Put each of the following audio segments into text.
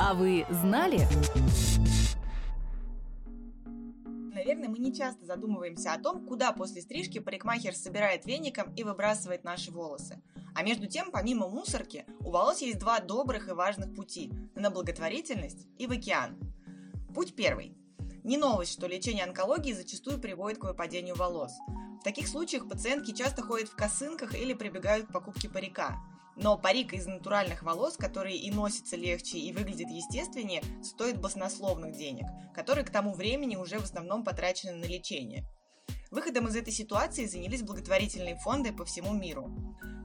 А вы знали? Наверное, мы не часто задумываемся о том, куда после стрижки парикмахер собирает веником и выбрасывает наши волосы. А между тем, помимо мусорки, у волос есть два добрых и важных пути – на благотворительность и в океан. Путь первый. Не новость, что лечение онкологии зачастую приводит к выпадению волос. В таких случаях пациентки часто ходят в косынках или прибегают к покупке парика. Но парик из натуральных волос, который и носится легче и выглядит естественнее, стоит баснословных денег, которые к тому времени уже в основном потрачены на лечение. Выходом из этой ситуации занялись благотворительные фонды по всему миру.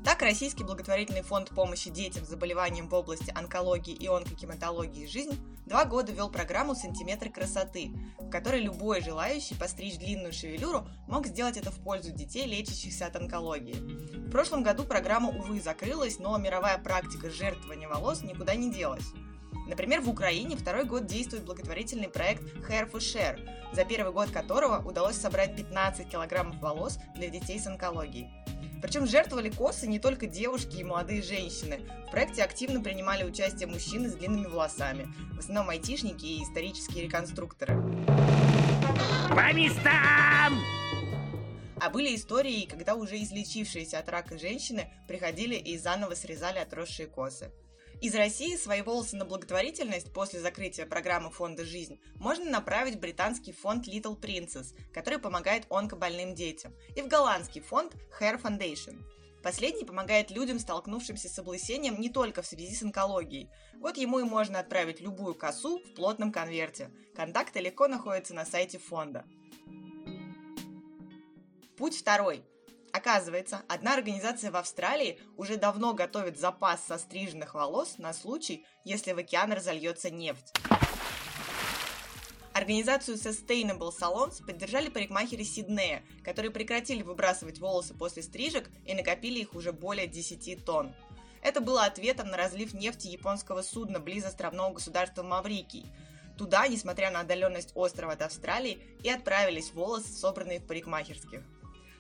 Так, Российский благотворительный фонд помощи детям с заболеванием в области онкологии и онкогематологии «Жизнь» два года вел программу «Сантиметры красоты», в которой любой желающий постричь длинную шевелюру мог сделать это в пользу детей, лечащихся от онкологии. В прошлом году программа, увы, закрылась, но мировая практика жертвования волос никуда не делась. Например, в Украине второй год действует благотворительный проект Hair for Share, за первый год которого удалось собрать 15 килограммов волос для детей с онкологией. Причем жертвовали косы не только девушки и молодые женщины. В проекте активно принимали участие мужчины с длинными волосами, в основном айтишники и исторические реконструкторы. По местам! А были истории, когда уже излечившиеся от рака женщины приходили и заново срезали отросшие косы. Из России свои волосы на благотворительность после закрытия программы фонда «Жизнь» можно направить в британский фонд Little Princess, который помогает онкобольным детям, и в голландский фонд Hair Foundation. Последний помогает людям, столкнувшимся с облысением не только в связи с онкологией. Вот ему и можно отправить любую косу в плотном конверте. Контакты легко находятся на сайте фонда. Путь второй. Оказывается, одна организация в Австралии уже давно готовит запас состриженных волос на случай, если в океан разольется нефть. Организацию Sustainable Salons поддержали парикмахеры Сиднея, которые прекратили выбрасывать волосы после стрижек и накопили их уже более 10 тонн. Это было ответом на разлив нефти японского судна близ островного государства Маврикий. Туда, несмотря на отдаленность острова от Австралии, и отправились волосы, собранные в парикмахерских.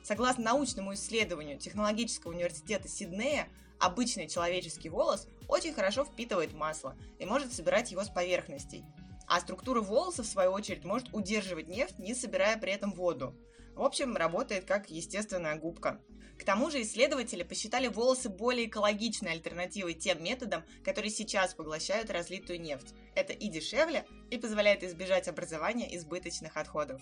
Согласно научному исследованию Технологического университета Сиднея, обычный человеческий волос очень хорошо впитывает масло и может собирать его с поверхностей. А структура волоса, в свою очередь, может удерживать нефть, не собирая при этом воду. В общем, работает как естественная губка. К тому же исследователи посчитали волосы более экологичной альтернативой тем методам, которые сейчас поглощают разлитую нефть. Это и дешевле, и позволяет избежать образования избыточных отходов.